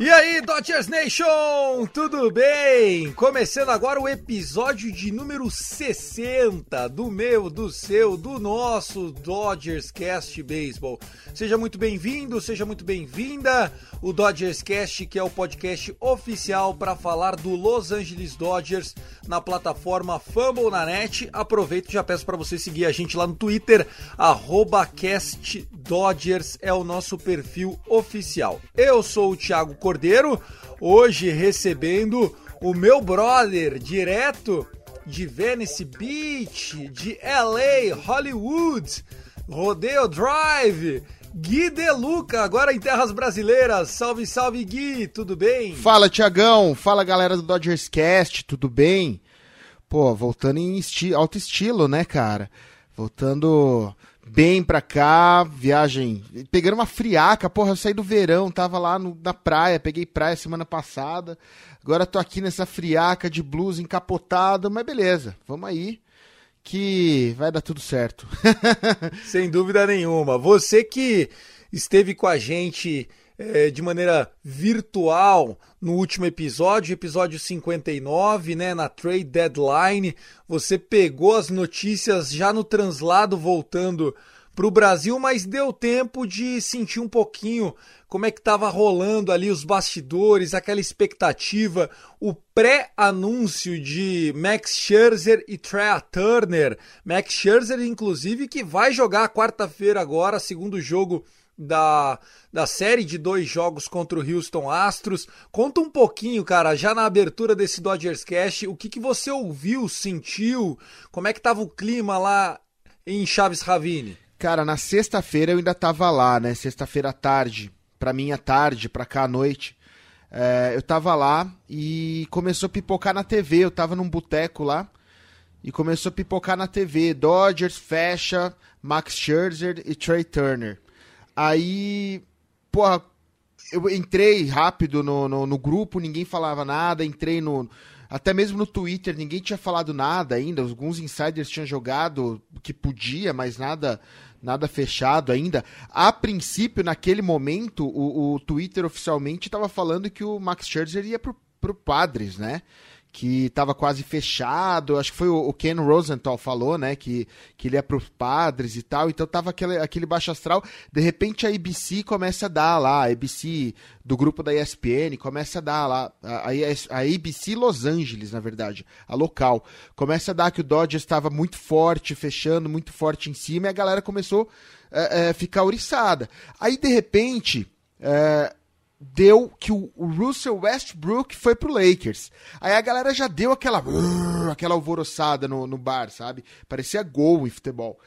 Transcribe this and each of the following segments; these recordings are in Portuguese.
E aí, Dodgers Nation, tudo bem? Começando agora o episódio de número 60 do meu, do seu, do nosso Dodgers Cast Baseball. Seja muito bem-vindo, seja muito bem-vinda. O Dodgers Cast, que é o podcast oficial para falar do Los Angeles Dodgers na plataforma Fumble na net. Aproveito e já peço para você seguir a gente lá no Twitter, arroba Cast Dodgers é o nosso perfil oficial. Eu sou o Thiago Cordeiro, hoje recebendo o meu brother direto de Venice Beach, de LA, Hollywood, Rodeo Drive, Gui Deluca, agora em terras brasileiras. Salve, salve Gui, tudo bem? Fala, Tiagão. Fala, galera do Dodgers Cast, tudo bem? Pô, voltando em esti alto estilo, né, cara? Voltando bem pra cá, viagem. Pegando uma friaca, porra, eu saí do verão, tava lá no- na praia, peguei praia semana passada. Agora tô aqui nessa friaca de blues encapotado, mas beleza, vamos aí. Que vai dar tudo certo. Sem dúvida nenhuma. Você que esteve com a gente eh, de maneira virtual no último episódio, episódio 59, né, na trade deadline, você pegou as notícias já no translado voltando para o Brasil, mas deu tempo de sentir um pouquinho como é que estava rolando ali os bastidores, aquela expectativa, o pré-anúncio de Max Scherzer e Trea Turner. Max Scherzer, inclusive, que vai jogar quarta-feira agora, segundo jogo da, da série de dois jogos contra o Houston Astros. Conta um pouquinho, cara, já na abertura desse Dodgers Cast, o que, que você ouviu, sentiu, como é que tava o clima lá em Chaves Ravine? Cara, na sexta-feira eu ainda tava lá, né? Sexta-feira à tarde. Pra mim à tarde, pra cá à noite. É, eu tava lá e começou a pipocar na TV. Eu tava num boteco lá e começou a pipocar na TV. Dodgers fecha Max Scherzer e Trey Turner. Aí, porra, eu entrei rápido no, no, no grupo, ninguém falava nada. Entrei no. Até mesmo no Twitter, ninguém tinha falado nada ainda. Alguns insiders tinham jogado o que podia, mas nada nada fechado ainda. A princípio, naquele momento, o, o Twitter oficialmente estava falando que o Max Scherzer ia pro, pro Padres, né? Que estava quase fechado. Acho que foi o, Ken Rosenthal falou, né? Que, que ele ia pros Padres e tal. Então tava aquele, aquele baixo astral. De repente a ABC começa a dar lá, a ABC do grupo da ESPN começa a dar lá, a, a, ABC Los Angeles, na verdade, a local, começa a dar que o Dodgers estava muito forte, fechando, muito forte em cima, e a galera começou a ficar oriçada. Aí, de repente, é, deu que o, Russell Westbrook foi pro Lakers. Aí a galera já deu aquela aquela alvoroçada no, no bar, sabe? Parecia gol em futebol.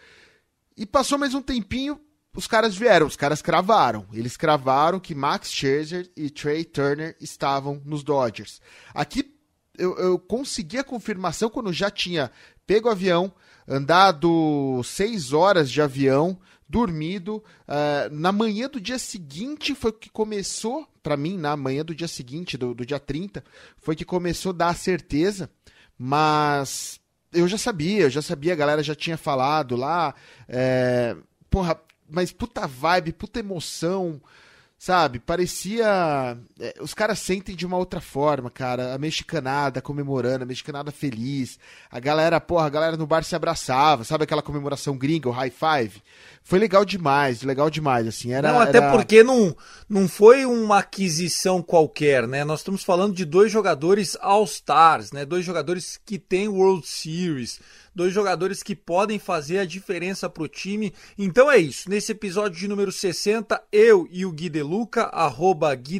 E passou mais um tempinho, os caras vieram, os caras cravaram. Eles cravaram que Max Scherzer e Trey Turner estavam nos Dodgers. Aqui eu, eu consegui a confirmação quando já tinha pego o avião, andado seis horas de avião, dormido. Uh, na manhã do dia seguinte foi que começou, para mim, na manhã do dia seguinte, do, do dia 30, foi que começou a dar a certeza, mas eu já sabia, eu já sabia, a galera já tinha falado lá. É, porra, mas puta vibe, puta emoção. Sabe? Parecia. é, os caras sentem de uma outra forma, cara. A mexicanada comemorando, a mexicanada feliz. A galera, porra, a galera no bar se abraçava, sabe aquela comemoração gringa, o high five? Foi legal demais, legal demais, assim. Era, não, até era- porque não, não foi uma aquisição qualquer, né? Nós estamos falando de dois jogadores All-Stars, né? Dois jogadores que têm World Series, dois jogadores que podem fazer a diferença pro time. Então é isso. Nesse episódio de número 60, eu e o Gui Deluca, arroba Gui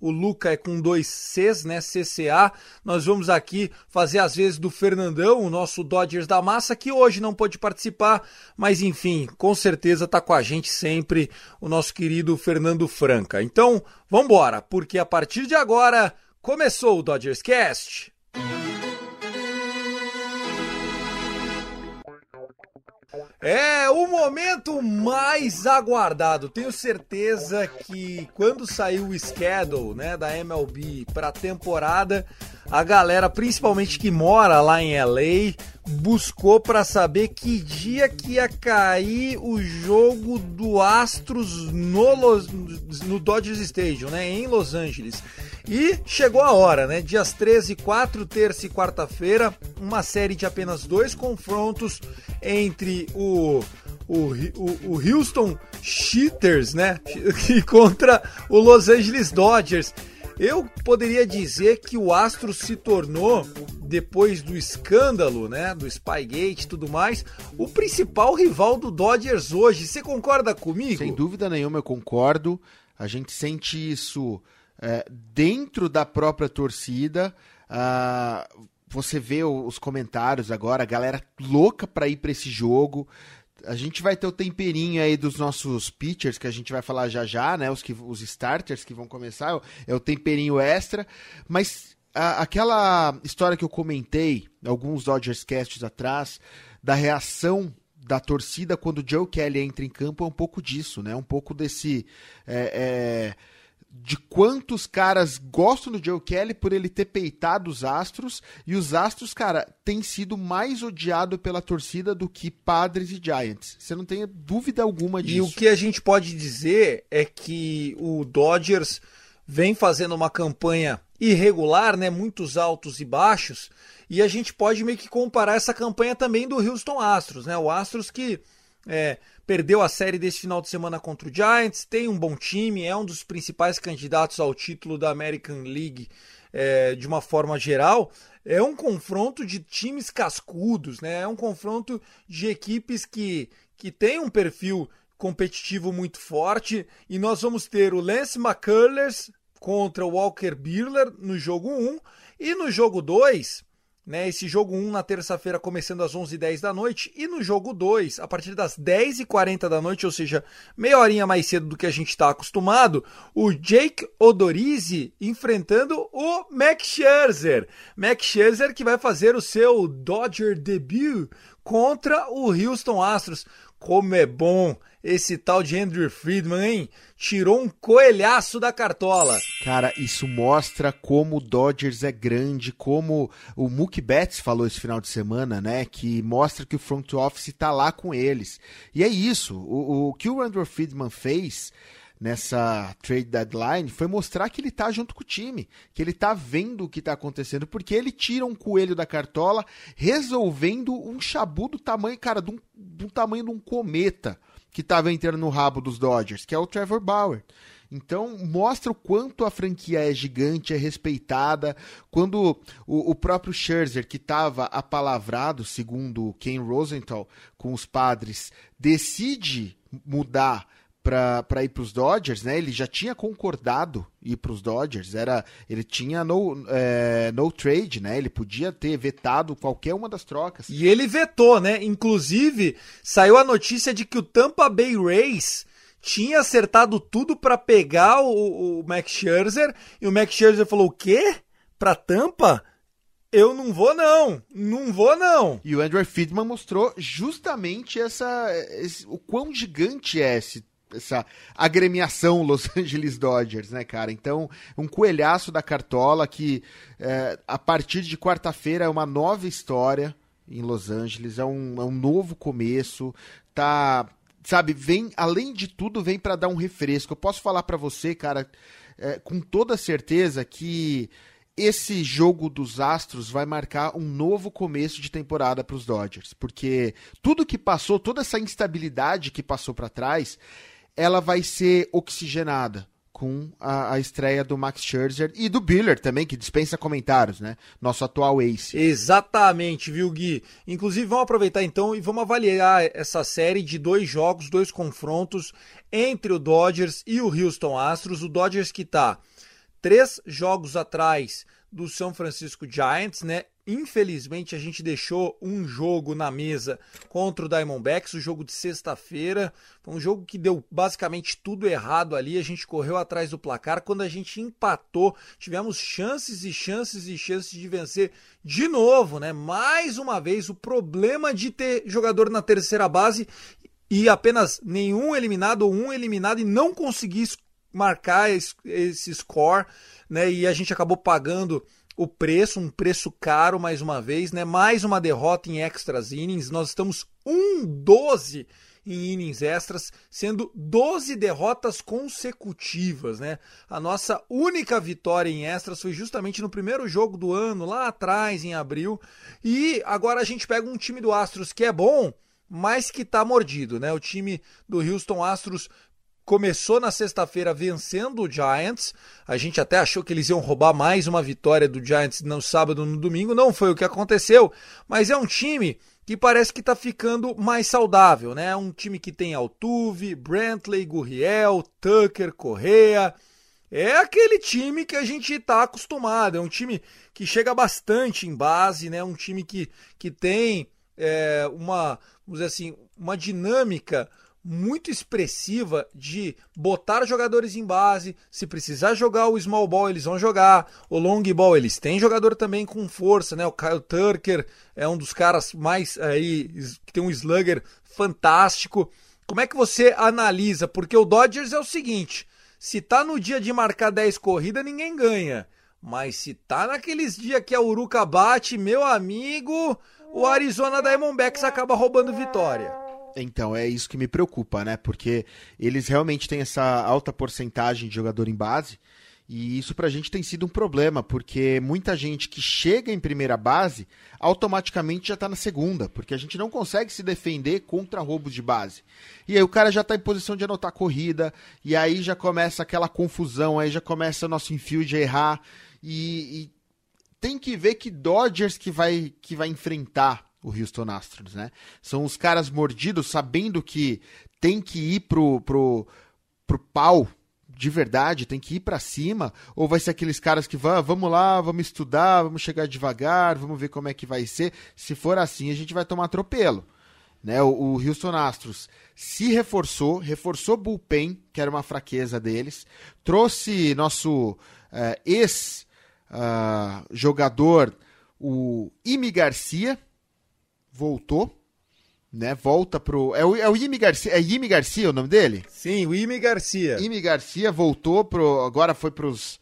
o Luca é com dois Cs, né? CCA. Nós vamos aqui fazer as vezes do Fernandão, o nosso Dodgers da massa, que hoje não pôde participar, mas enfim, com certeza tá com a gente sempre o nosso querido Fernando Franca. Então, vambora, porque a partir de agora começou o Dodgers Cast. É o momento mais aguardado. Tenho certeza que quando saiu o schedule, né, da MLB para a temporada, a galera, principalmente que mora lá em LA, buscou para saber que dia que ia cair o jogo do Astros no, Los, no Dodgers Stadium, né, em Los Angeles. E chegou a hora, né? Dias 13 e 4, terça e quarta-feira, uma série de apenas dois confrontos entre o, o, o, o Houston Cheaters, né? E contra o Los Angeles Dodgers. Eu poderia dizer que o Astros se tornou, depois do escândalo, né, do Spygate e tudo mais, o principal rival do Dodgers hoje. Você concorda comigo? Sem dúvida nenhuma, eu concordo. A gente sente isso é, dentro da própria torcida. Ah, você vê os comentários agora, a galera louca pra ir pra esse jogo. A gente vai ter o temperinho aí dos nossos pitchers, que a gente vai falar já já, né? Os, que, os starters que vão começar, é o- é o temperinho extra. Mas a- aquela história que eu comentei, alguns Dodgers Casts atrás, da reação da torcida quando o Joe Kelly entra em campo é um pouco disso, né? Um pouco desse. é, é, quantos caras gostam do Joe Kelly por ele ter peitado os Astros e os Astros, cara, tem sido mais odiado pela torcida do que Padres e Giants. Você não tem dúvida alguma E disso. o que a gente pode dizer é que o Dodgers vem fazendo uma campanha irregular, né, muitos altos e baixos, e a gente pode meio que comparar essa campanha também do Houston Astros, né? O Astros que é, perdeu a série desse final de semana contra o Giants, tem um bom time, é um dos principais candidatos ao título da American League é, de uma forma geral. É um confronto de times cascudos, né? É um confronto de equipes que, que têm um perfil competitivo muito forte e nós vamos ter o Lance McCullers contra o Walker Buehler no jogo 1 e no jogo 2, né, esse jogo 1 na terça-feira começando às 11h10 da noite e no jogo 2 a partir das 10h40 da noite, ou seja, meia horinha mais cedo do que a gente está acostumado, o Jake Odorizzi enfrentando o Max Scherzer. Max Scherzer que vai fazer o seu Dodger debut contra o Houston Astros. Como é bom esse tal de Andrew Friedman, hein? Tirou um coelhaço da cartola. Cara, isso mostra como o Dodgers é grande, como o Mookie Betts falou esse final de semana, né? Que mostra que o front office tá lá com eles. E é isso. O, o que o Andrew Friedman fez nessa trade deadline foi mostrar que ele tá junto com o time, que ele tá vendo o que tá acontecendo, porque ele tira um coelho da cartola, resolvendo um chabu do tamanho, cara, do, do tamanho de um cometa que tava entrando no rabo dos Dodgers, que é o Trevor Bauer. Então, mostra o quanto a franquia é gigante, é respeitada. Quando o, o próprio Scherzer, que estava apalavrado, segundo Ken Rosenthal, com os padres, decide mudar para ir para os Dodgers, né? Ele já tinha concordado ir para os Dodgers, era, ele tinha no, é, no trade, né? Ele podia ter vetado qualquer uma das trocas. E ele vetou, né? Inclusive, saiu a notícia de que o Tampa Bay Rays tinha acertado tudo para pegar o, o Max Scherzer e o Max Scherzer falou: "O quê? Para Tampa? Eu não vou não, não vou não". E o Andrew Friedman mostrou justamente essa, esse, o quão gigante é esse essa agremiação Los Angeles Dodgers, né, cara? Então, um coelhaço da cartola que é, a partir de quarta-feira é uma nova história em Los Angeles, é um, é um novo começo, tá sabe, vem, além de tudo, vem para dar um refresco. Eu posso falar para você, cara, é, com toda certeza que esse jogo dos Astros vai marcar um novo começo de temporada para os Dodgers, porque tudo que passou, toda essa instabilidade que passou para trás, ela vai ser oxigenada com a, a, estreia do Max Scherzer e do Biller também, que dispensa comentários, né? Nosso atual ace. Exatamente, viu, Gui? Inclusive, vamos aproveitar então e vamos avaliar essa série de dois jogos, dois confrontos entre o Dodgers e o Houston Astros. O Dodgers que está três jogos atrás do São Francisco Giants, né? Infelizmente a gente deixou um jogo na mesa contra o Diamondbacks, o jogo de sexta-feira. Foi um jogo que deu basicamente tudo errado ali. A gente correu atrás do placar. Quando a gente empatou, tivemos chances e chances e chances de vencer de novo, né? Mais uma vez, o problema de ter jogador na terceira base e apenas nenhum eliminado ou um eliminado e não conseguir marcar esse score, né? E a gente acabou pagando o preço, um preço caro mais uma vez, né? Mais uma derrota em extras innings. Nós estamos 1-12 em innings extras, sendo 12 derrotas consecutivas, né? A nossa única vitória em extras foi justamente no primeiro jogo do ano, lá atrás, em abril. E agora a gente pega um time do Astros que é bom, mas que tá mordido, né? O time do Houston Astros começou na sexta-feira vencendo o Giants. A gente até achou que eles iam roubar mais uma vitória do Giants no sábado no domingo. Não foi o que aconteceu, mas é um time que parece que está ficando mais saudável, né? Um time que tem Altuve, Brantley, Gurriel, Tucker, Correa. É aquele time que a gente está acostumado. É um time que chega bastante em base, né? Um time que, que tem é, uma, vamos dizer assim, uma dinâmica muito expressiva de botar jogadores em base. Se precisar jogar o small ball, eles vão jogar. O long ball, eles têm jogador também com força, né? O Kyle Tucker é um dos caras mais aí que tem um slugger fantástico. Como é que você analisa? Porque o Dodgers é o seguinte: se tá no dia de marcar 10 corridas, ninguém ganha. Mas se tá naqueles dias que a Uruca bate, meu amigo, o Arizona Diamondbacks acaba roubando vitória. Então, é isso que me preocupa, né? Porque eles realmente têm essa alta porcentagem de jogador em base. E isso pra gente tem sido um problema, porque muita gente que chega em primeira base automaticamente já tá na segunda, porque a gente não consegue se defender contra roubos de base. E aí o cara já tá em posição de anotar corrida, e aí já começa aquela confusão, aí já começa o nosso infield a errar, e, e tem que ver que Dodgers que vai, que vai enfrentar o Houston Astros, né? São os caras mordidos sabendo que tem que ir pro, pro, pro pau de verdade, tem que ir para cima, ou vai ser aqueles caras que vão, vamos lá, vamos estudar, vamos chegar devagar, vamos ver como é que vai ser. Se for assim, a gente vai tomar atropelo. Né? O, o Houston Astros se reforçou, reforçou bullpen, que era uma fraqueza deles, trouxe nosso uh, ex-jogador, uh, o Imi Garcia, voltou, né? Volta pro. É o, é o Imi Garcia. É Imi Garcia o nome dele? Sim, o Imi Garcia. Imi Garcia voltou pro. Agora foi pros,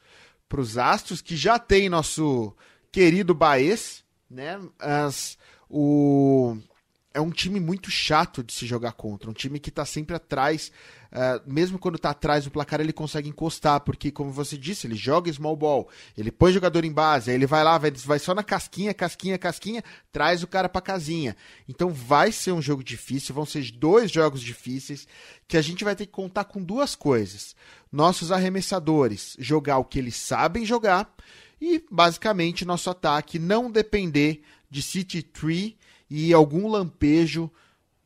pros Astros, que já tem nosso querido Baez, né? As, o, é um time muito chato de se jogar contra. Um time que tá sempre atrás uh, mesmo quando tá atrás do placar, ele consegue encostar, porque, como você disse, ele joga small ball, ele põe jogador em base, aí ele vai lá, vai, vai só na casquinha, casquinha, casquinha, traz o cara pra casinha. Então vai ser um jogo difícil, vão ser dois jogos difíceis, que a gente vai ter que contar com duas coisas. Nossos arremessadores jogar o que eles sabem jogar, e basicamente nosso ataque não depender de City Tree e algum lampejo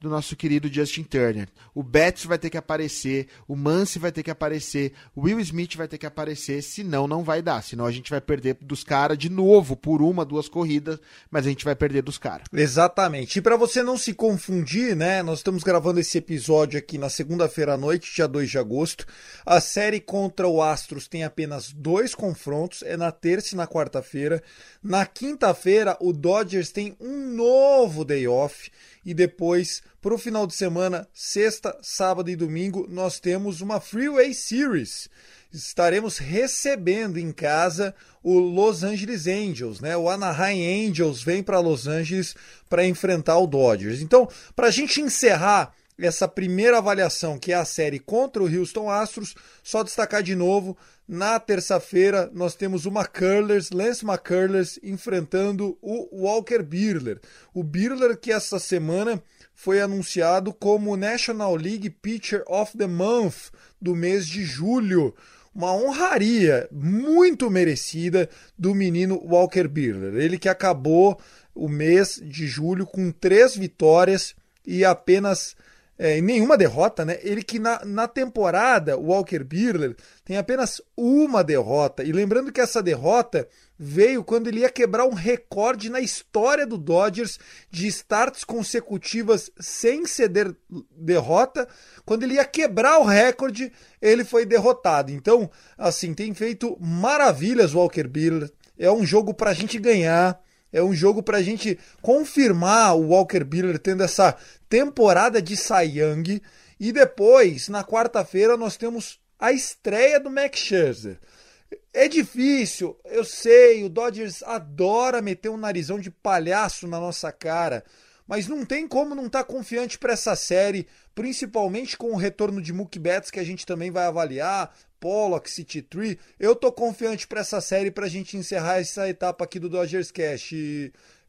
do nosso querido Justin Turner. O Betts vai ter que aparecer, o Mance vai ter que aparecer, o Will Smith vai ter que aparecer, senão não vai dar. Senão a gente vai perder dos caras de novo por uma, duas corridas, mas a gente vai perder dos caras. Exatamente. E para você não se confundir, né? Nós estamos gravando esse episódio aqui na segunda-feira à noite, dia 2 de agosto. A série contra o Astros tem apenas dois confrontos, é na terça e na quarta-feira. Na quinta-feira, o Dodgers tem um novo day off e depois, para o final de semana, sexta, sábado e domingo, nós temos uma Freeway Series. Estaremos recebendo em casa o Los Angeles Angels, né? O Anaheim Angels vem para Los Angeles para enfrentar o Dodgers. Então, para a gente encerrar essa primeira avaliação, que é a série contra o Houston Astros, só destacar de novo, na terça-feira nós temos o McCullers, Lance McCullers, enfrentando o Walker Buehler. O Buehler que essa semana foi anunciado como National League Pitcher of the Month do mês de julho. Uma honraria muito merecida do menino Walker Buehler. Ele que acabou o mês de julho com três vitórias e apenas é, nenhuma derrota, né? Ele que na, na temporada, o Walker Buehler tem apenas uma derrota. E lembrando que essa derrota veio quando ele ia quebrar um recorde na história do Dodgers de starts consecutivas sem ceder derrota. Quando ele ia quebrar o recorde, ele foi derrotado. Então, assim, tem feito maravilhas o Walker Buehler. É um jogo para a gente ganhar. É um jogo para a gente confirmar o Walker Buehler tendo essa temporada de Cy Young. E depois, na quarta-feira, nós temos a estreia do Max Scherzer. É difícil, eu sei, o Dodgers adora meter um narizão de palhaço na nossa cara, mas não tem como não estar tá confiante para essa série, principalmente com o retorno de Mookie Betts que a gente também vai avaliar, Pollock, City Tree. Eu tô confiante para essa série para a gente encerrar essa etapa aqui do Dodgers Cash.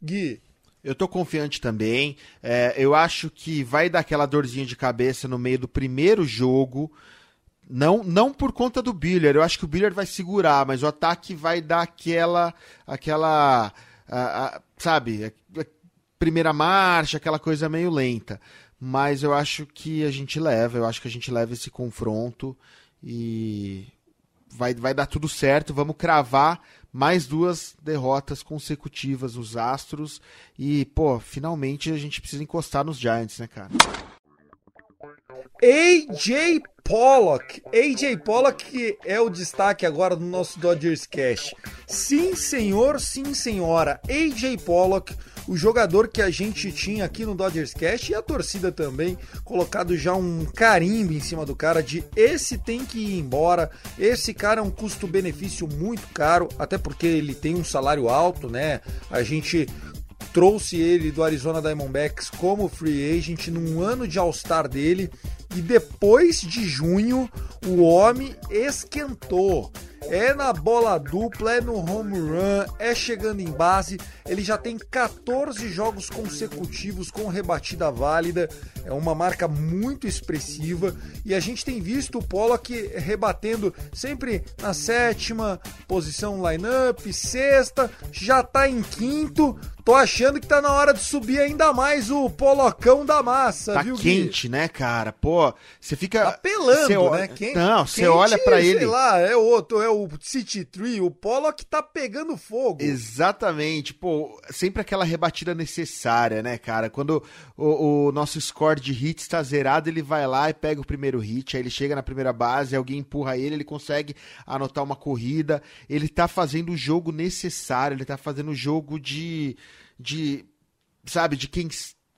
Gui. Eu tô confiante também. É, eu acho que vai dar aquela dorzinha de cabeça no meio do primeiro jogo. Não, não por conta do Biller. Eu acho que o Biller vai segurar, mas o ataque vai dar aquela, aquela, a, a, sabe, primeira marcha, aquela coisa meio lenta. Mas eu acho que a gente leva. Eu acho que a gente leva esse confronto e vai, vai dar tudo certo. Vamos cravar mais duas derrotas consecutivas os Astros e, pô, finalmente a gente precisa encostar nos Giants, né, cara? AJ Pollock. AJ Pollock é o destaque agora do nosso Dodgers Cash. Sim, senhor, sim, senhora. AJ Pollock o jogador que a gente tinha aqui no Dodgers Cast e a torcida também, colocado já um carimbo em cima do cara de esse tem que ir embora, esse cara é um custo-benefício muito caro, até porque ele tem um salário alto, né? A gente trouxe ele do Arizona Diamondbacks como free agent num ano de All-Star dele e depois de junho o homem esquentou é na bola dupla, é no home run, é chegando em base. Ele já tem 14 jogos consecutivos com rebatida válida, é uma marca muito expressiva e a gente tem visto o Pollock rebatendo sempre na sétima posição lineup, sexta, já tá em quinto. Tô achando que tá na hora de subir ainda mais o polocão da massa, tá viu, quente, Gui? né, cara? Pô, você fica tá pelando, cê, né? Quente, não, você olha para ele, sei lá, é outro, é o City Tree, o Pollock tá pegando fogo. Exatamente, pô, sempre aquela rebatida necessária, né, cara? Quando o, o nosso score de hits tá zerado, ele vai lá e pega o primeiro hit, aí ele chega na primeira base, alguém empurra ele, ele consegue anotar uma corrida, ele tá fazendo o jogo necessário, ele tá fazendo o jogo de de sabe, de quem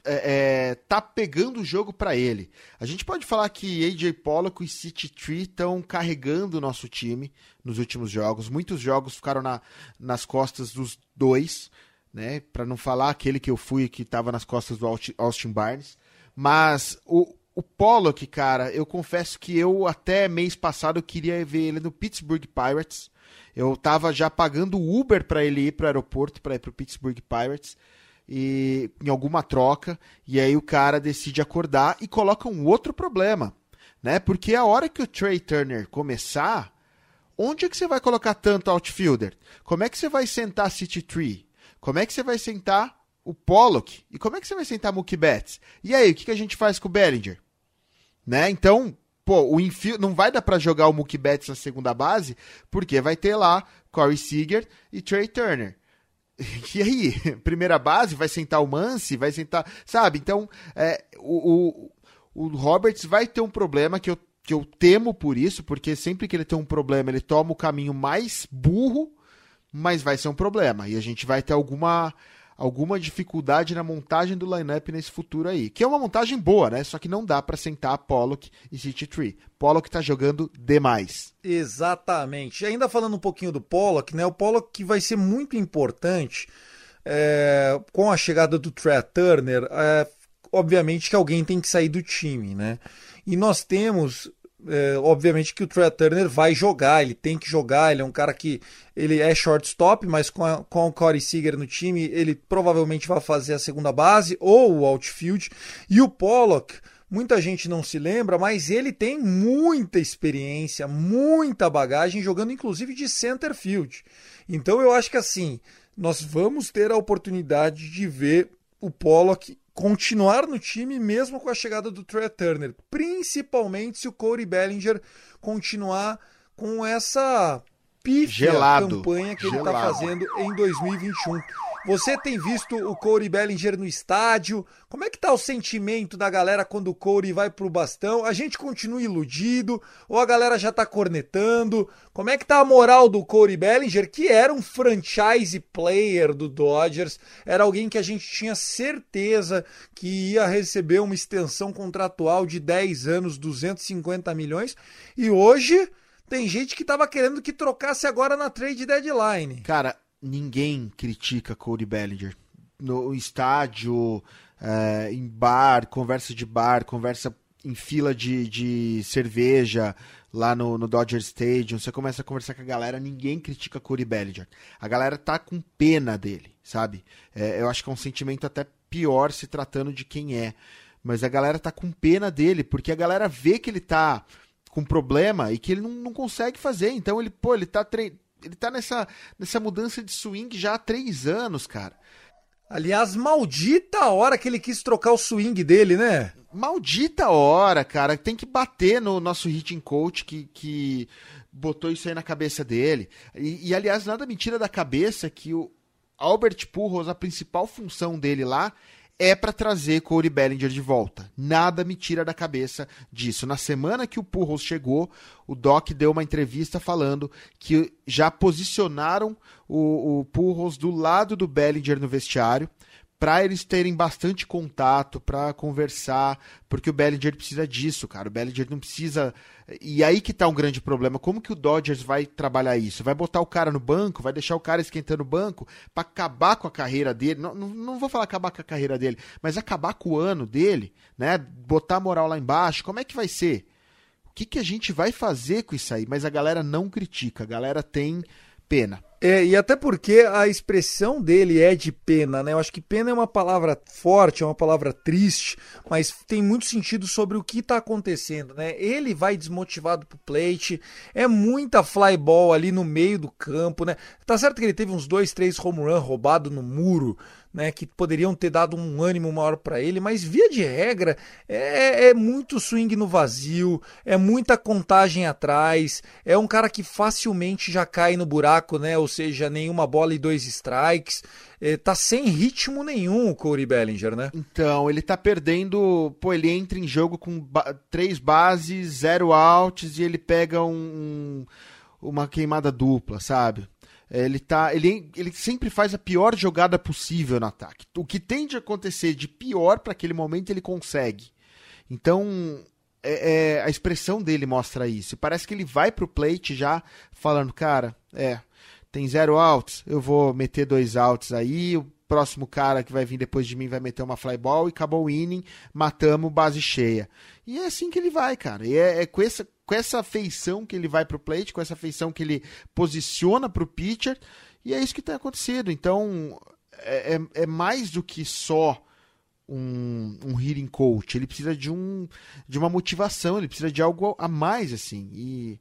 é, é, tá pegando o jogo para ele. A gente pode falar que AJ Pollock e City Tree estão carregando o nosso time nos últimos jogos. Muitos jogos ficaram na, nas costas dos dois, né? Para não falar aquele que eu fui que estava nas costas do Austin Barnes. Mas o, o Pollock, cara, eu confesso que eu até mês passado queria ver ele no Pittsburgh Pirates. Eu tava já pagando Uber para ele ir para o aeroporto para ir para o Pittsburgh Pirates e em alguma troca, e aí o cara decide acordar e coloca um outro problema, né? Porque a hora que o Trey Turner começar, onde é que você vai colocar tanto outfielder? Como é que você vai sentar City Tree? Como é que você vai sentar o Pollock? E como é que você vai sentar Mookie Betts? E aí, o que, a gente faz com o Bellinger? Né? Então, pô, o infio não vai dar para jogar o Mookie Betts na segunda base, porque vai ter lá Corey Seager e Trey Turner. E aí, primeira base, vai sentar o Mance, vai sentar. Sabe? Então, é, o, o, o Roberts vai ter um problema que eu, que eu temo por isso, porque sempre que ele tem um problema, ele toma o caminho mais burro, mas vai ser um problema. E a gente vai ter alguma alguma dificuldade na montagem do lineup nesse futuro aí. Que é uma montagem boa, né? Só que não dá para sentar Pollock e City Tree. Pollock tá jogando demais. Exatamente. E ainda falando um pouquinho do Pollock, né? O Pollock que vai ser muito importante é, com a chegada do Trey Turner. É, obviamente que alguém tem que sair do time, né? E nós temos é, obviamente que o Trey Turner vai jogar, ele tem que jogar, ele é um cara que ele é shortstop, mas com, a, com o Corey Seager no time, ele provavelmente vai fazer a segunda base ou o outfield. E o Pollock, muita gente não se lembra, mas ele tem muita experiência, muita bagagem, jogando inclusive de center field. Então eu acho que assim, nós vamos ter a oportunidade de ver o Pollock continuar no time mesmo com a chegada do Trey Turner, principalmente se o Corey Bellinger continuar com essa pífia Gelado. campanha que ele está Gelado. fazendo em 2021. Você tem visto o Corey Bellinger no estádio? Como é que tá o sentimento da galera quando o Corey vai pro bastão? A gente continua iludido ou a galera já tá cornetando? Como é que tá a moral do Corey Bellinger, que era um franchise player do Dodgers, era alguém que a gente tinha certeza que ia receber uma extensão contratual de 10 anos, 250 milhões, e hoje tem gente que tava querendo que trocasse agora na trade deadline. Cara, ninguém critica Cody Bellinger. No estádio, é, em bar, conversa de bar, conversa em fila de, de cerveja lá no, no Dodger Stadium. Você começa a conversar com a galera, ninguém critica Cody Bellinger. A galera tá com pena dele, sabe? É, eu acho que é um sentimento até pior se tratando de quem é. Mas a galera tá com pena dele, porque a galera vê que ele tá com problema e que ele não, não consegue fazer. Então ele, pô, ele tá tre ele tá nessa, nessa mudança de swing já há três anos, cara. Aliás, maldita a hora que ele quis trocar o swing dele, né? Maldita hora, cara. Tem que bater no nosso hitting coach que, que botou isso aí na cabeça dele. E, e, aliás, nada mentira da cabeça que o Albert Pujols, a principal função dele lá é para trazer Corey Bellinger de volta. Nada me tira da cabeça disso. Na semana que o Pujols chegou, o Doc deu uma entrevista falando que já posicionaram o, o do lado do Bellinger no vestiário para eles terem bastante contato, para conversar, porque o Bellinger precisa disso, cara. O Bellinger não precisa. E aí que tá um grande problema. Como que o Dodgers vai trabalhar isso? Vai botar o cara no banco, vai deixar o cara esquentando o banco para acabar com a carreira dele. Não, não, não, vou falar acabar com a carreira dele, mas acabar com o ano dele, né? Botar a moral lá embaixo. Como é que vai ser? O que, que a gente vai fazer com isso aí? Mas a galera não critica, a galera tem pena. É, e até porque a expressão dele é de pena, né? Eu acho que pena é uma palavra forte, é uma palavra triste, mas tem muito sentido sobre o que está acontecendo, né? Ele vai desmotivado pro plate, é muita fly ball ali no meio do campo, né? Tá certo que ele teve uns dois, três home run roubado no muro, né, que poderiam ter dado um ânimo maior para ele, mas via de regra é, é, muito swing no vazio, é muita contagem atrás, é um cara que facilmente já cai no buraco, né, ou seja, nenhuma bola e dois strikes, é, tá sem ritmo nenhum o Corey Bellinger, né? Então, ele tá perdendo, pô, ele entra em jogo com ba três bases, zero outs e ele pega um uma queimada dupla, sabe? Ele, tá, ele, ele sempre faz a pior jogada possível no ataque. O que tem de acontecer de pior para aquele momento ele consegue. Então, é, é, a expressão dele mostra isso. Parece que ele vai pro plate já falando, cara, é, tem zero outs, eu vou meter dois outs aí, próximo cara que vai vir depois de mim vai meter uma fly ball e acabou o inning, matamos base cheia. E é assim que ele vai, cara. E é, é com essa com essa feição que ele vai pro plate, com essa feição que ele posiciona pro pitcher, e é isso que tem acontecido. Então, é, é, é mais do que só um, um hitting coach. Ele precisa de, um, de uma motivação, ele precisa de algo a mais, assim. E,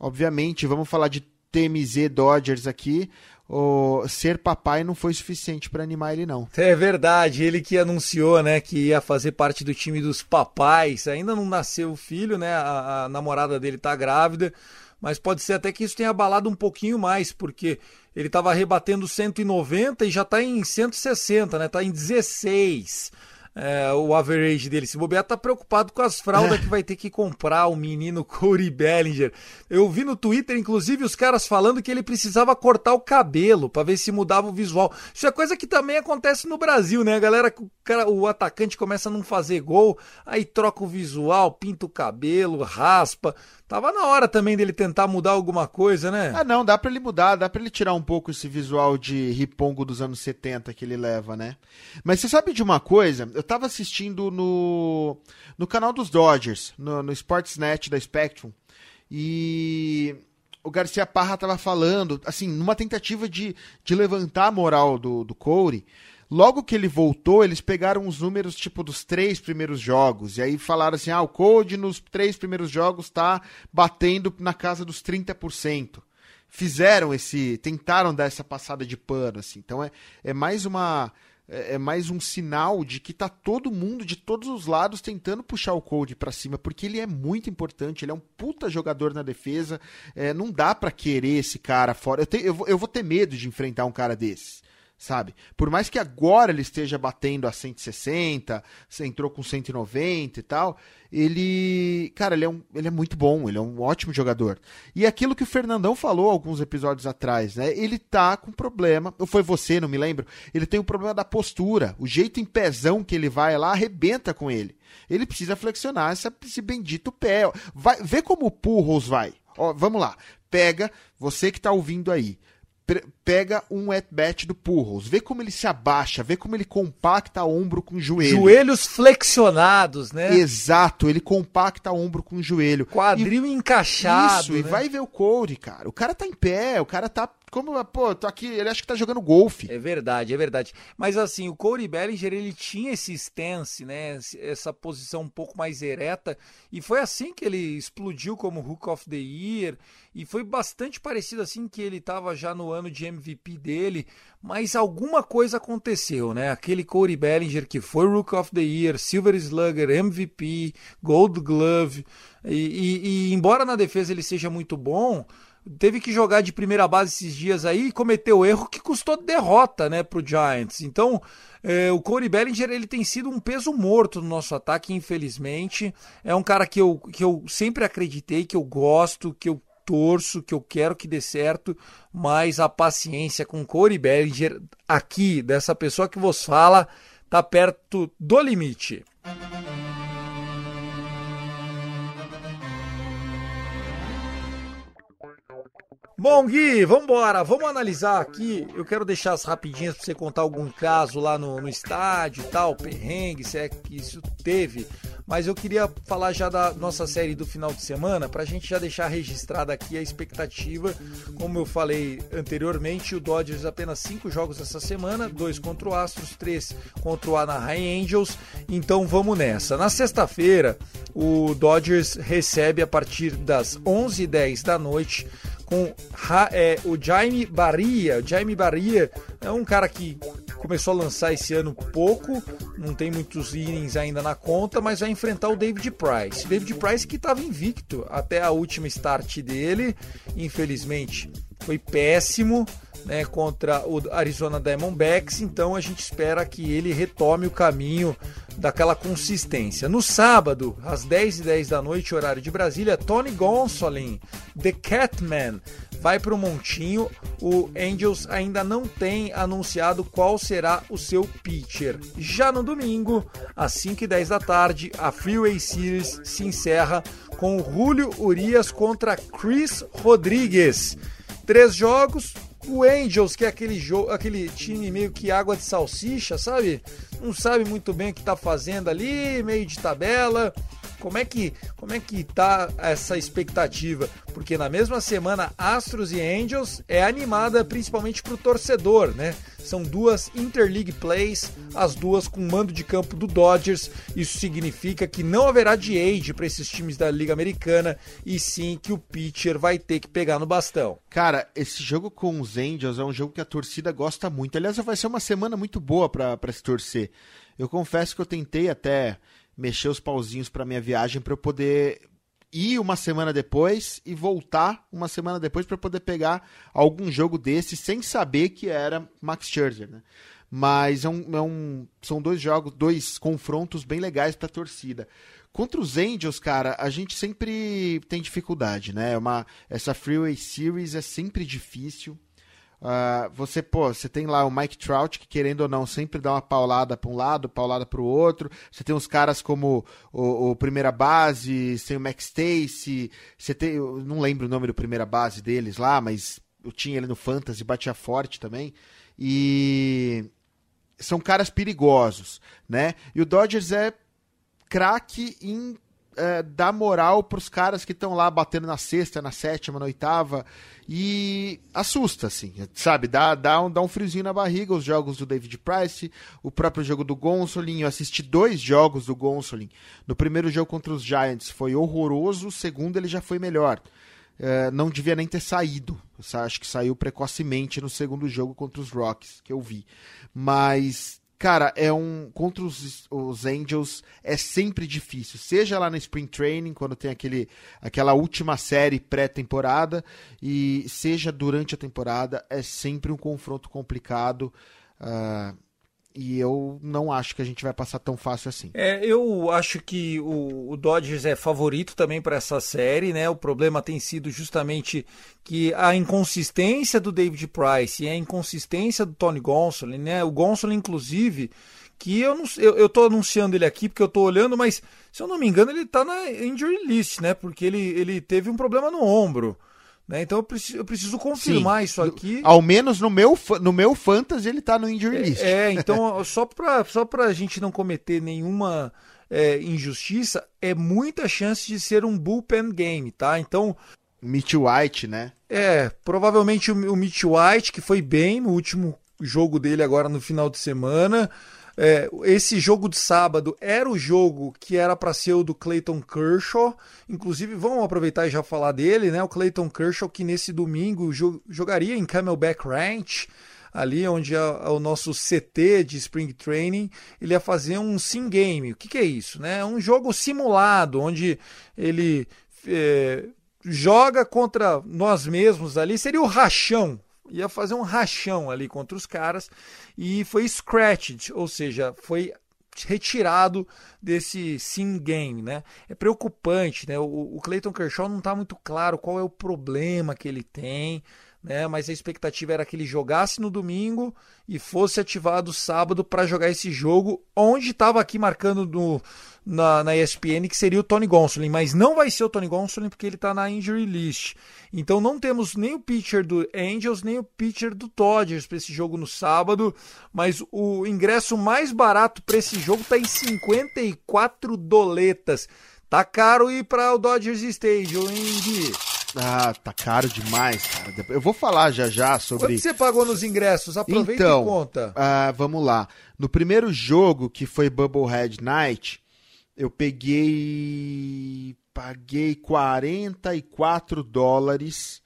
obviamente, vamos falar de TMZ Dodgers aqui o ser papai não foi suficiente para animar ele não. É verdade, ele que anunciou, né, que ia fazer parte do time dos papais. Ainda não nasceu o filho, né? A, a namorada dele tá grávida, mas pode ser até que isso tenha abalado um pouquinho mais, porque ele estava rebatendo 190 e já está em 160, né? Tá em 16 é, o average dele. Se bobear, tá preocupado com as fraldas que vai ter que comprar o menino Corey Bellinger. Eu vi no Twitter, inclusive, os caras falando que ele precisava cortar o cabelo para ver se mudava o visual. Isso é coisa que também acontece no Brasil, né? A galera, o, cara, o atacante começa a não fazer gol, aí troca o visual, pinta o cabelo, raspa. Tava na hora também dele tentar mudar alguma coisa, né? Ah, não, dá para ele mudar, dá para ele tirar um pouco esse visual de ripongo dos anos 70 que ele leva, né? Mas você sabe de uma coisa? Eu tava assistindo no, no canal dos Dodgers, no, no Sportsnet da Spectrum, e o Garcia Parra tava falando, assim, numa tentativa de, de levantar a moral do, do Corey. Logo que ele voltou, eles pegaram os números, tipo, dos três primeiros jogos. E aí falaram assim: ah, o Code nos três primeiros jogos tá batendo na casa dos 30%. Fizeram esse. Tentaram dar essa passada de pano, assim. Então é, é mais uma. É, é mais um sinal de que tá todo mundo de todos os lados tentando puxar o Code para cima, porque ele é muito importante, ele é um puta jogador na defesa. É, não dá para querer esse cara fora. Eu, te, eu, vou, eu vou ter medo de enfrentar um cara desses sabe? Por mais que agora ele esteja batendo a 160, entrou com 190 e tal, ele, cara, ele é, um, ele é muito bom, ele é um ótimo jogador. E aquilo que o Fernandão falou alguns episódios atrás, né? Ele tá com problema, ou foi você, não me lembro, ele tem um problema da postura, o jeito em pezão que ele vai lá arrebenta com ele. Ele precisa flexionar esse, esse bendito pé. Vai, vê como o Purros vai. Ó, vamos lá. Pega, você que tá ouvindo aí pega um at-bat do Purros, vê como ele se abaixa, vê como ele compacta ombro com joelho. Joelhos flexionados, né? Exato, ele compacta ombro com joelho. Quadril e, encaixado. Isso, né? e vai ver o Corey, cara. O cara tá em pé, o cara tá como, pô, tô aqui, ele acha que tá jogando golfe. É verdade, é verdade. Mas assim, o Corey Bellinger, ele tinha esse stance, né? Essa posição um pouco mais ereta. E foi assim que ele explodiu como Hook of the Year. E foi bastante parecido assim que ele tava já no ano de MVP dele. Mas alguma coisa aconteceu, né? Aquele Corey Bellinger que foi Rook of the Year, Silver Slugger, MVP, Gold Glove. e, e, e embora na defesa ele seja muito bom teve que jogar de primeira base esses dias aí e cometeu erro que custou derrota né, para o Giants. Então, é, o Corey Bellinger ele tem sido um peso morto no nosso ataque, infelizmente. É um cara que eu, que eu sempre acreditei, que eu gosto, que eu torço, que eu quero que dê certo, mas a paciência com Corey Bellinger aqui, dessa pessoa que vos fala, tá perto do limite. Bom, Gui, vamos embora. Vamos analisar aqui. Eu quero deixar as rapidinhas para você contar algum caso lá no, no estádio e tal, perrengue, se é que isso teve. Mas eu queria falar já da nossa série do final de semana, para a gente já deixar registrada aqui a expectativa. Como eu falei anteriormente, o Dodgers apenas cinco jogos essa semana, dois contra o Astros, três contra o Anaheim Angels. Então vamos nessa. Na sexta-feira, o Dodgers recebe a partir das 11h10 da noite com é, o Jaime Barria. O Jaime Barria é um cara que começou a lançar esse ano pouco, não tem muitos innings ainda na conta, mas vai enfrentar o David Price. David Price que estava invicto até a última start dele, infelizmente foi péssimo. Né, contra o Arizona Diamondbacks, então a gente espera que ele retome o caminho daquela consistência. No sábado, às 10h10 da noite, horário de Brasília, Tony Gonsolin, The Catman, vai para o Montinho. O Angels ainda não tem anunciado qual será o seu pitcher. Já no domingo, às 5h10 da tarde, a Freeway Series se encerra com Julio Urias contra Chris Rodrigues. Três jogos, o Angels, que é aquele, jogo, aquele time meio que água de salsicha, sabe? Não sabe muito bem o que tá fazendo ali, meio de tabela. Como é que como é que tá essa expectativa? Porque na mesma semana Astros e Angels é animada principalmente para o torcedor, né? São duas interleague plays, as duas com mando de campo do Dodgers. Isso significa que não haverá de age para esses times da Liga Americana e sim que o pitcher vai ter que pegar no bastão. Cara, esse jogo com os Angels é um jogo que a torcida gosta muito. Aliás, vai ser uma semana muito boa para se torcer. Eu confesso que eu tentei até mexer os pauzinhos para minha viagem para eu poder ir uma semana depois e voltar uma semana depois para poder pegar algum jogo desse sem saber que era Max Scherzer, né? Mas é um, é um, são dois jogos, dois confrontos bem legais para a torcida. Contra os Angels, cara, a gente sempre tem dificuldade, né? É uma, essa Freeway Series é sempre difícil. Uh, você, pô, você tem lá o Mike Trout, que querendo ou não, sempre dá uma paulada para um lado, paulada para o outro. Você tem uns caras como o, o, Primeira Base, tem o Max Stacy, você tem, eu não lembro o nome do Primeira Base deles lá, mas eu tinha ele no Fantasy, batia forte também. E são caras perigosos, né? E o Dodgers é craque em é, dar moral pros caras que estão lá batendo na sexta, na sétima, na oitava. E assusta, assim, sabe? Dá, dá, um, dá um friozinho na barriga os jogos do David Price, o próprio jogo do Gonsolin. Eu assisti dois jogos do Gonsolin. No primeiro jogo contra os Giants foi horroroso, o segundo ele já foi melhor. É, não devia nem ter saído. Acho que saiu precocemente no segundo jogo contra os Rocks, que eu vi. Mas Cara, é um. Contra os, os Angels é sempre difícil. Seja lá no Spring Training, quando tem aquele, aquela última série pré-temporada, e seja durante a temporada, é sempre um confronto complicado. Uh, e eu não acho que a gente vai passar tão fácil assim. É, eu acho que o, o Dodgers é favorito também para essa série, né? O problema tem sido justamente que a inconsistência do David Price e a inconsistência do Tony Gonsolin, né? O Gonsolin, inclusive, que eu não eu, eu tô anunciando ele aqui porque eu tô olhando, mas se eu não me engano, ele tá na injury list, né? Porque ele, ele teve um problema no ombro. Né? Então eu preciso, eu preciso confirmar Sim. isso aqui. Ao menos no meu, no meu fantasy ele está no injury list. É, é então só para só a gente não cometer nenhuma é, injustiça, é muita chance de ser um bullpen game, tá? Então... Mitch White, né? É, provavelmente o, o Mitch White, que foi bem no último jogo dele agora no final de semana. É, esse jogo de sábado era o jogo que era para ser o do Clayton Kershaw. Inclusive, vamos aproveitar e já falar dele, né? O Clayton Kershaw que nesse domingo jogaria em Camelback Ranch, ali onde é, é o nosso CT de Spring Training, ele ia fazer um sim game. O que, que é isso? Né? Um jogo simulado, onde ele é, joga contra nós mesmos ali. Seria o rachão, ia fazer um rachão ali contra os caras e foi scratched, ou seja, foi retirado desse sim game, né? É preocupante, né? O, o Clayton Kershaw não está muito claro qual é o problema que ele tem, né? Mas a expectativa era que ele jogasse no domingo e fosse ativado sábado para jogar esse jogo, onde estava aqui marcando no, na, na ESPN que seria o Tony Gonsolin, mas não vai ser o Tony Gonsolin porque ele está na injury list. Então não temos nem o pitcher do Angels nem o pitcher do Dodgers para esse jogo no sábado, mas o ingresso mais barato para esse jogo está em 54 doletas. Tá caro ir para o Dodgers Stadium, hein, Gui? Ah, tá caro demais, cara. Eu vou falar já já sobre. Quanto você pagou nos ingressos? Aproveita então, e conta. Ah, vamos lá. No primeiro jogo, que foi Bubblehead Night, eu peguei. Paguei 44 dólares.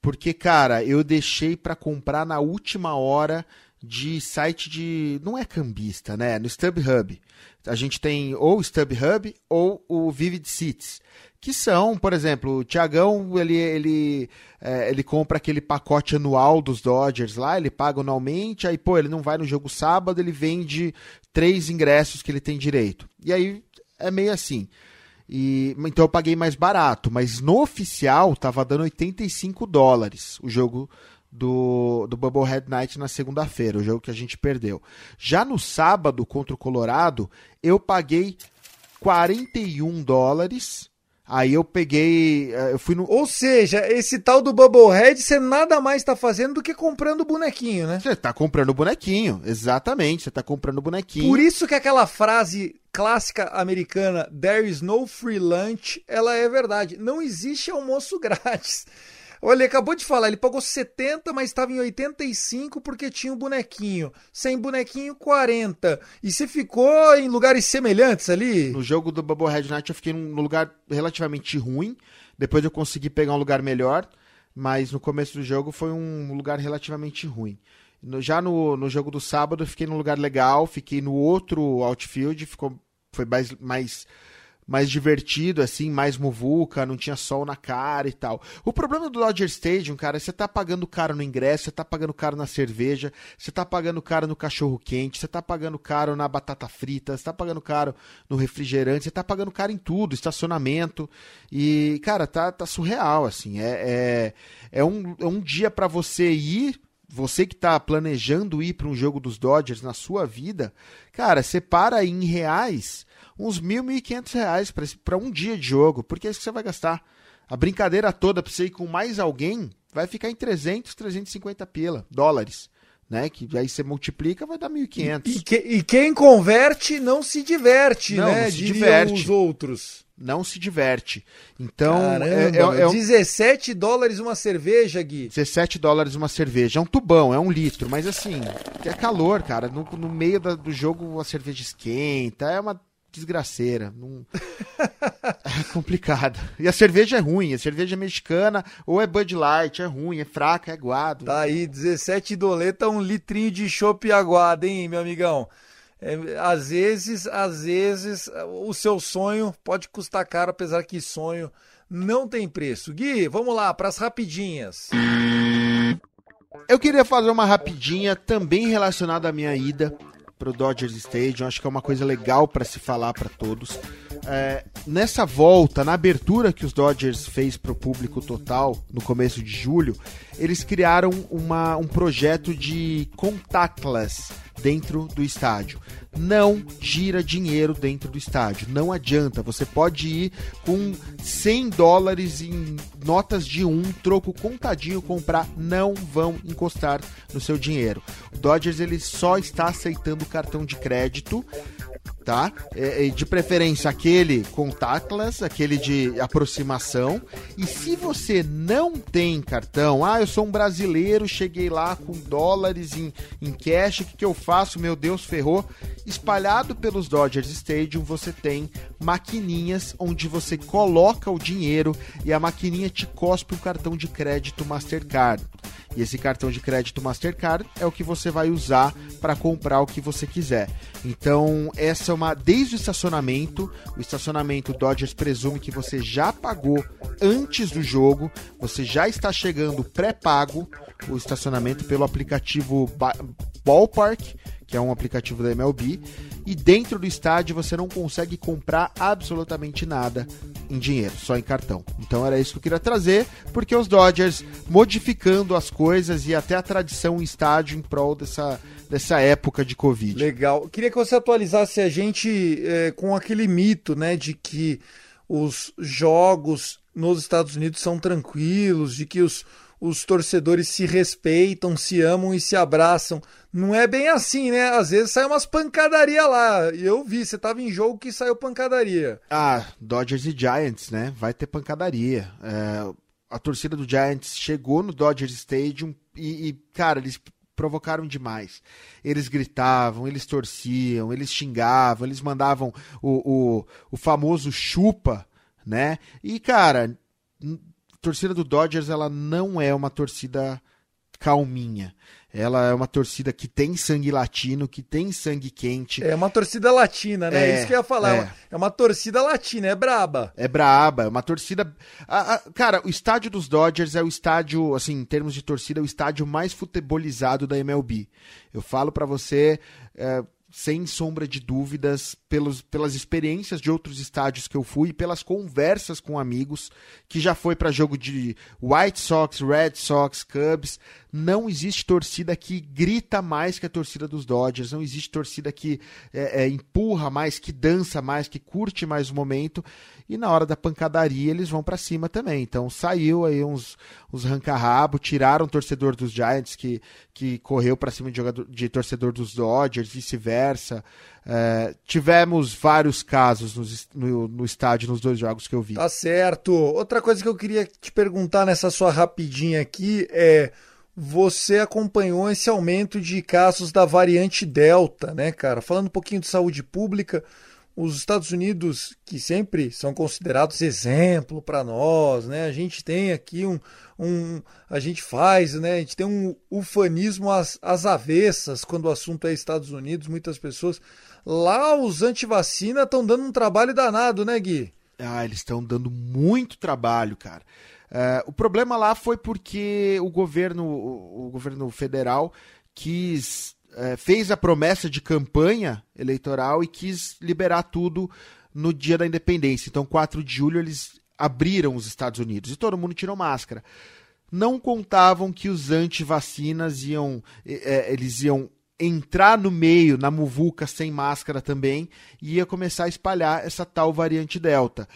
Porque, cara, eu deixei para comprar na última hora de site de. Não é cambista, né? No StubHub. A gente tem ou o StubHub ou o Vivid Seats que são, por exemplo, o Tiagão, ele, ele, é, ele compra aquele pacote anual dos Dodgers lá, ele paga anualmente, aí, pô, ele não vai no jogo sábado, ele vende três ingressos que ele tem direito. E aí é meio assim. E, então eu paguei mais barato, mas no oficial tava dando 85 dólares o jogo do, do Bubblehead Night na segunda-feira, o jogo que a gente perdeu. Já no sábado contra o Colorado, eu paguei 41 dólares Aí eu peguei, eh, eu fui no. Ou seja, esse tal do Bubblehead, você nada mais está fazendo do que comprando bonequinho, né? Você está comprando bonequinho, exatamente. Você está comprando bonequinho. Por isso que aquela frase clássica americana, there is no free lunch, ela é verdade. Não existe almoço grátis. Olha, acabou de falar, ele pagou 70, mas estava em 85 porque tinha um bonequinho. Sem bonequinho, 40. E você ficou em lugares semelhantes ali? No jogo do Bubblehead Night eu fiquei num lugar relativamente ruim. Depois eu consegui pegar um lugar melhor. Mas no começo do jogo foi um lugar relativamente ruim. já no, no jogo do sábado eu fiquei num lugar legal, fiquei no outro outfield, ficou, foi mais, mais mais divertido, assim, mais muvuca, não tinha sol na cara e tal. O problema do Dodger Stadium, cara, você tá pagando caro no ingresso, você tá pagando caro na cerveja, você tá pagando caro no cachorro quente, você tá pagando caro na batata frita, você tá pagando caro no refrigerante, você tá pagando caro em tudo, estacionamento. E, cara, tá, tá surreal, assim. É, é, é, um, é um dia para você ir você que está planejando ir para um jogo dos Dodgers na sua vida, cara, separa em reais uns mil, mil e quinhentos reais para um dia de jogo, porque é isso que você vai gastar. A brincadeira toda para você ir com mais alguém vai ficar em 300, 350 pila, dólares, né? Que aí você multiplica, vai dar 1.500. E, que- e quem converte não se diverte, Não, né? não se Diriam diverte. os outros. Não se diverte. Então, Caramba, é, é- é um- 17 dólares uma cerveja, Gui. 17 dólares uma cerveja. É um tubão, é um litro, mas assim, é calor, cara. No, no meio da- do jogo a cerveja esquenta, é uma desgraceira. Não... é complicado. E a cerveja é ruim, a cerveja é mexicana ou é Bud Light, é ruim, é fraca, é aguado. Tá aí, 17 doleta, um litrinho de chopp aguado, hein, meu amigão? É, às vezes, às vezes, o seu sonho pode custar caro, apesar que sonho não tem preço. Gui, vamos lá, para as rapidinhas. Eu queria fazer uma rapidinha também relacionada à minha ida pro Dodgers Stadium. Acho que é uma coisa legal para se falar para todos. É, nessa volta, na abertura que os Dodgers fez pro público total no começo de julho, eles criaram uma, um projeto de contactless dentro do estádio. Não gira dinheiro dentro do estádio. Não adianta. Você pode ir com 100 dólares em notas de um, troco contadinho, comprar. Não vão encostar no seu dinheiro. O Dodgers ele só está aceitando cartão de crédito tá? É, é, de preferência aquele contactless, aquele de aproximação. E se você não tem cartão, ah, eu sou um brasileiro, cheguei lá com dólares em, em cash, o que, que eu faço? Meu Deus, ferrou. Espalhado pelos Dodgers Stadium, você tem maquininhas onde você coloca o dinheiro e a maquininha te cospe um cartão de crédito Mastercard. E esse cartão de crédito Mastercard é o que você vai usar para comprar o que você quiser. Então, essa é uma desde o estacionamento, o estacionamento Dodgers presume que você já pagou antes do jogo, você já está chegando pré-pago o estacionamento pelo aplicativo Ba- Ballpark, que é um aplicativo da MLB, e dentro do estádio você não consegue comprar absolutamente nada em dinheiro, só em cartão. Então era isso que eu queria trazer, porque os Dodgers modificando as coisas e até a tradição em estádio em prol dessa, dessa época de Covid. Legal. Queria que você atualizasse a gente é, com aquele mito, né, de que os jogos nos Estados Unidos são tranquilos, de que os, os torcedores se respeitam, se amam e se abraçam. Não é bem assim, né? Às vezes sai umas pancadaria lá. E eu vi, você tava em jogo que saiu pancadaria. Ah, Dodgers e Giants, né? Vai ter pancadaria. É, a torcida do Giants chegou no Dodgers Stadium e, e, cara, eles provocaram demais. Eles gritavam, eles torciam, eles xingavam, eles mandavam o, o, o famoso chupa, né? E, cara, torcida do Dodgers, ela não é uma torcida calminha. Ela é uma torcida que tem sangue latino, que tem sangue quente. É uma torcida latina, né? É, Isso que eu ia falar. é. É uma torcida latina, é braba. É braba, é uma torcida. a- a- cara, o estádio dos Dodgers é o estádio, assim, em termos de torcida, é o estádio mais futebolizado da MLB. Eu falo pra você, é, sem sombra de dúvidas, pelos, pelas experiências de outros estádios que eu fui, pelas conversas com amigos, que já foi pra jogo de White Sox, Red Sox, Cubs. Não existe torcida que grita mais que a torcida dos Dodgers, não existe torcida que é, é, empurra mais, que dança mais, que curte mais o momento. E na hora da pancadaria eles vão pra cima também. Então saiu aí uns, uns ranca-rabo, tiraram o torcedor dos Giants que, que correu pra cima de, jogador, de torcedor dos Dodgers, vice-versa. É, tivemos vários casos no, no estádio nos dois jogos que eu vi. Tá certo. Outra coisa que eu queria te perguntar nessa sua rapidinha aqui é: você acompanhou esse aumento de casos da variante Delta, né, cara? Falando um pouquinho de saúde pública, os Estados Unidos, que sempre são considerados exemplo para nós, né? A gente tem aqui um, um. A gente faz, né? A gente tem um ufanismo às, às avessas quando o assunto é Estados Unidos, muitas pessoas. Lá os antivacina estão dando um trabalho danado, né, Gui? Ah, eles estão dando muito trabalho, cara. É, o problema lá foi porque o governo, o, o governo federal quis é, fez a promessa de campanha eleitoral e quis liberar tudo no dia da independência. Então, 4 de julho, eles abriram os Estados Unidos e todo mundo tirou máscara. Não contavam que os antivacinas iam, é, eles iam entrar no meio, na muvuca sem máscara também, e ia começar a espalhar essa tal variante Delta.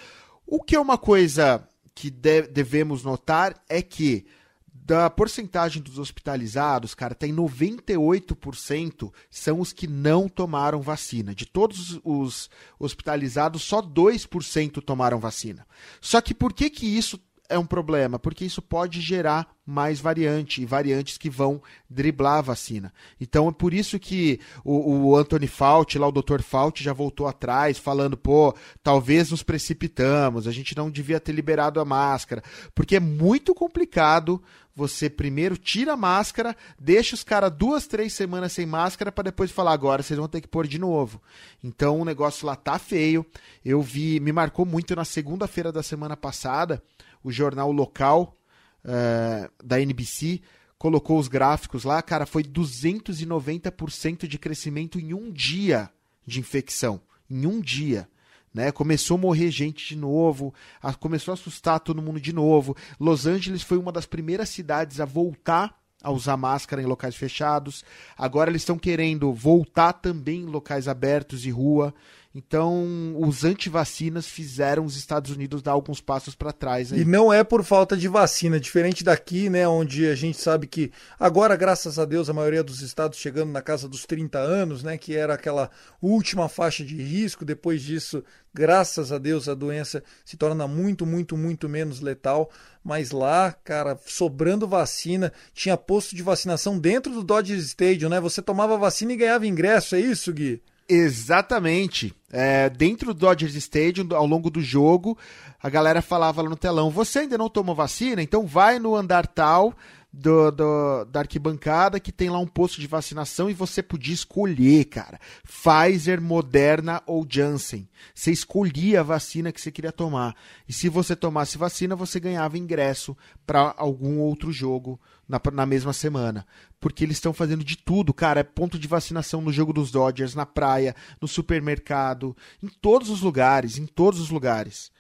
O que é uma coisa que de- devemos notar é que da porcentagem dos hospitalizados, cara, tem 98% são os que não tomaram vacina. De todos os hospitalizados, só 2% tomaram vacina. Só que por que que isso é um problema? Porque isso pode gerar mais variante e variantes que vão driblar a vacina. Então é por isso que o, o Anthony Fauci, lá o Dr. Fauci já voltou atrás, falando, pô, talvez nos precipitamos, a gente não devia ter liberado a máscara, porque é muito complicado você primeiro tira a máscara, deixa os caras duas, três semanas sem máscara para depois falar agora vocês vão ter que pôr de novo. Então o negócio lá tá feio. Eu vi, me marcou muito na segunda-feira da semana passada, o jornal local uh, da NBC colocou os gráficos lá, cara, foi 290% de crescimento em um dia de infecção. Em um dia. Né? Começou a morrer gente de novo, a, começou a assustar todo mundo de novo. Los Angeles foi uma das primeiras cidades a voltar a usar máscara em locais fechados. Agora eles estão querendo voltar também em locais abertos e rua. Então, os antivacinas fizeram os Estados Unidos dar alguns passos para trás. Aí. E não é por falta de vacina, diferente daqui, né, onde a gente sabe que agora, graças a Deus, a maioria dos estados chegando na casa dos 30 anos, né, que era aquela última faixa de risco. Depois disso, graças a Deus, a doença se torna muito, muito, muito menos letal. Mas lá, cara, sobrando vacina, tinha posto de vacinação dentro do Dodge Stadium, né? Você tomava vacina e ganhava ingresso, é isso, Gui? Exatamente. É, dentro do Dodgers Stadium, ao longo do jogo, a galera falava lá no telão: você ainda não tomou vacina? Então vai no andar tal do, do, da arquibancada que tem lá um posto de vacinação e você podia escolher, cara. Pfizer, Moderna ou Janssen. Você escolhia a vacina que você queria tomar. E se você tomasse vacina, você ganhava ingresso para algum outro jogo na, na mesma semana. Porque eles estão fazendo de tudo, cara. É ponto de vacinação no jogo dos Dodgers, na praia, no supermercado, em todos os lugares, em todos os lugares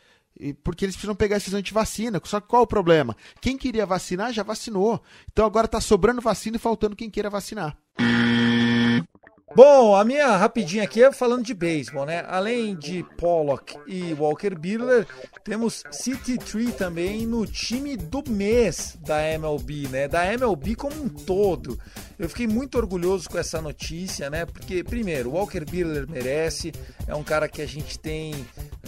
porque eles precisam pegar esses antivacina. Só que qual o problema? Quem queria vacinar já vacinou. Então agora está sobrando vacina e faltando quem queira vacinar. Bom, a minha rapidinha aqui é falando de beisebol, né? Além de Pollock e Walker Buehler, temos City Tree também no time do mês da MLB, né? Da MLB como um todo. Eu fiquei muito orgulhoso com essa notícia, né? Porque, primeiro, Walker Buehler merece, é um cara que a gente tem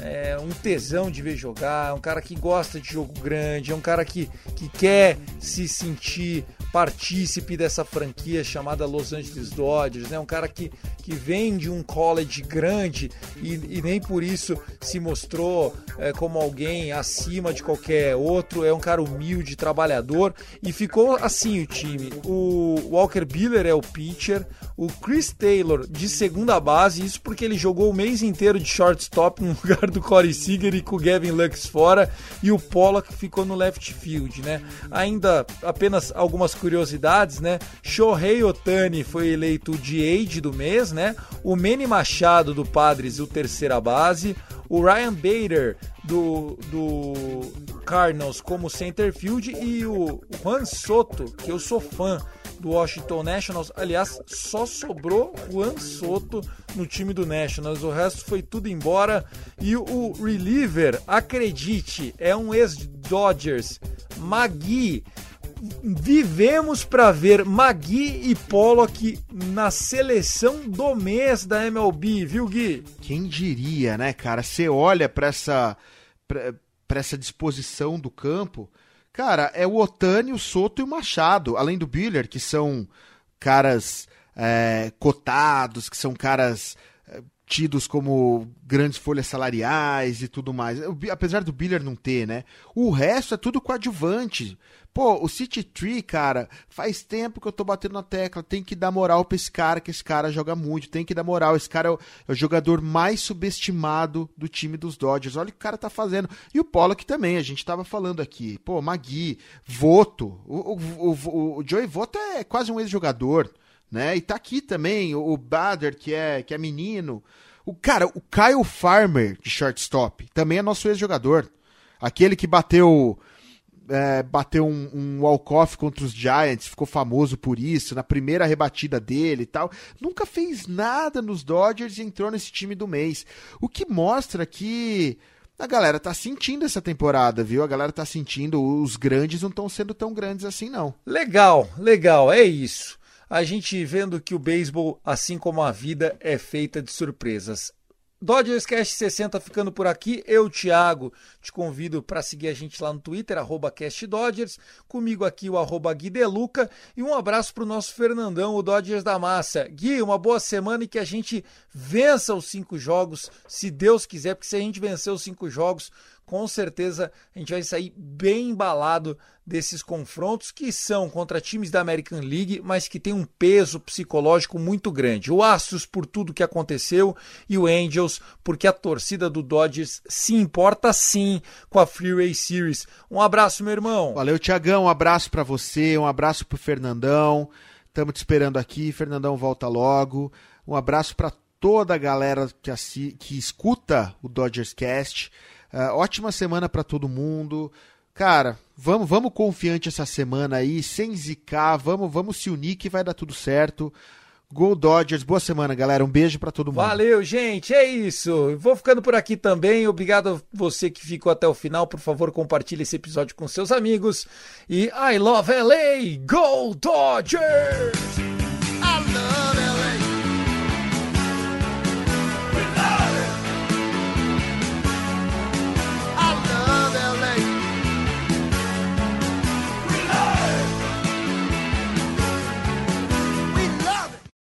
é, um tesão de ver jogar, é um cara que gosta de jogo grande, é um cara que, que quer se sentir partícipe dessa franquia chamada Los Angeles Dodgers, né? Um cara que, que vem de um college grande e, e nem por isso se mostrou é, como alguém acima de qualquer outro. É um cara humilde, trabalhador e ficou assim o time. O Walker Buehler é o pitcher, o Chris Taylor de segunda base, isso porque ele jogou o mês inteiro de shortstop no lugar do Corey Seager e com o Gavin Lux fora e o Pollock ficou no left field, né? Ainda apenas algumas curiosidades, né? Shohei Otani foi eleito o DH do mês, né? O Manny Machado do Padres, o terceira base. O Ryan Bader do, do Cardinals como center field e o Juan Soto, que eu sou fã do Washington Nationals. Aliás, só sobrou Juan Soto no time do Nationals. O resto foi tudo embora. E o reliever, acredite, é um ex-Dodgers, Magui vivemos para ver Magui e Pollock na seleção do mês da MLB, viu, Gui? Quem diria, né, cara? Você olha para essa para essa disposição do campo, cara, é o Otani, o Soto e o Machado, além do Biller, que são caras é, cotados, que são caras é, tidos como grandes folhas salariais e tudo mais. Apesar do Biller não ter, né? O resto é tudo coadjuvante. Pô, o City Tree, cara, faz tempo que eu tô batendo na tecla. Tem que dar moral pra esse cara, que esse cara joga muito. Tem que dar moral. Esse cara é o, é o jogador mais subestimado do time dos Dodgers. Olha o que o cara tá fazendo. E o Pollock também, a gente tava falando aqui. Pô, Magui, Voto. O, o, o, o Joey Voto é quase um ex-jogador, né? E tá aqui também o, o Bader, que é, que é menino. O cara, o Kyle Farmer de shortstop, também é nosso ex-jogador. Aquele que bateu é, bateu um, um walk-off contra os Giants, ficou famoso por isso, na primeira rebatida dele e tal. Nunca fez nada nos Dodgers e entrou nesse time do mês. O que mostra que a galera tá sentindo essa temporada, viu? A galera tá sentindo, os grandes não estão sendo tão grandes assim, não. Legal, legal, é isso. A gente vendo que o beisebol, assim como a vida, é feita de surpresas. Dodgers Cast 60 ficando por aqui. Eu, Thiago, te convido para seguir a gente lá no Twitter, arroba CastDodgers. Comigo aqui o arroba Gui Deluca. E um abraço para o nosso Fernandão, o Dodgers da Massa. Gui, uma boa semana e que a gente vença os cinco jogos, se Deus quiser, porque se a gente vencer os cinco jogos, com certeza a gente vai sair bem embalado desses confrontos que são contra times da American League, mas que tem um peso psicológico muito grande. O Astros por tudo que aconteceu e o Angels porque a torcida do Dodgers se importa sim com a Freeway Series. Um abraço, meu irmão. Valeu, Tiagão. Um abraço para você, um abraço pro Fernandão. Estamos te esperando aqui. Fernandão volta logo. Um abraço para toda a galera que, assi que escuta o Dodgers Cast. Uh, ótima semana para todo mundo. Cara, vamos, vamos confiante essa semana aí, sem zicar, vamos, vamos se unir que vai dar tudo certo. Go Dodgers, boa semana, galera. Um beijo para todo mundo. Valeu, gente. É isso. Vou ficando por aqui também. Obrigado a você que ficou até o final. Por favor, compartilhe esse episódio com seus amigos. E I love LA. Go Dodgers!